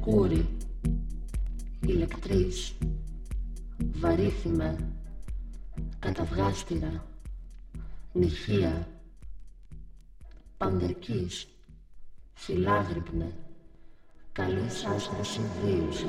Κούρι, ηλεκτρής, βαρύθιμα, καταβγάστηρα, νυχεία, πανδεκής, φιλάγρυπνε, καλούς άστρες ιδίουσαν.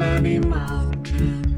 Many Mountains.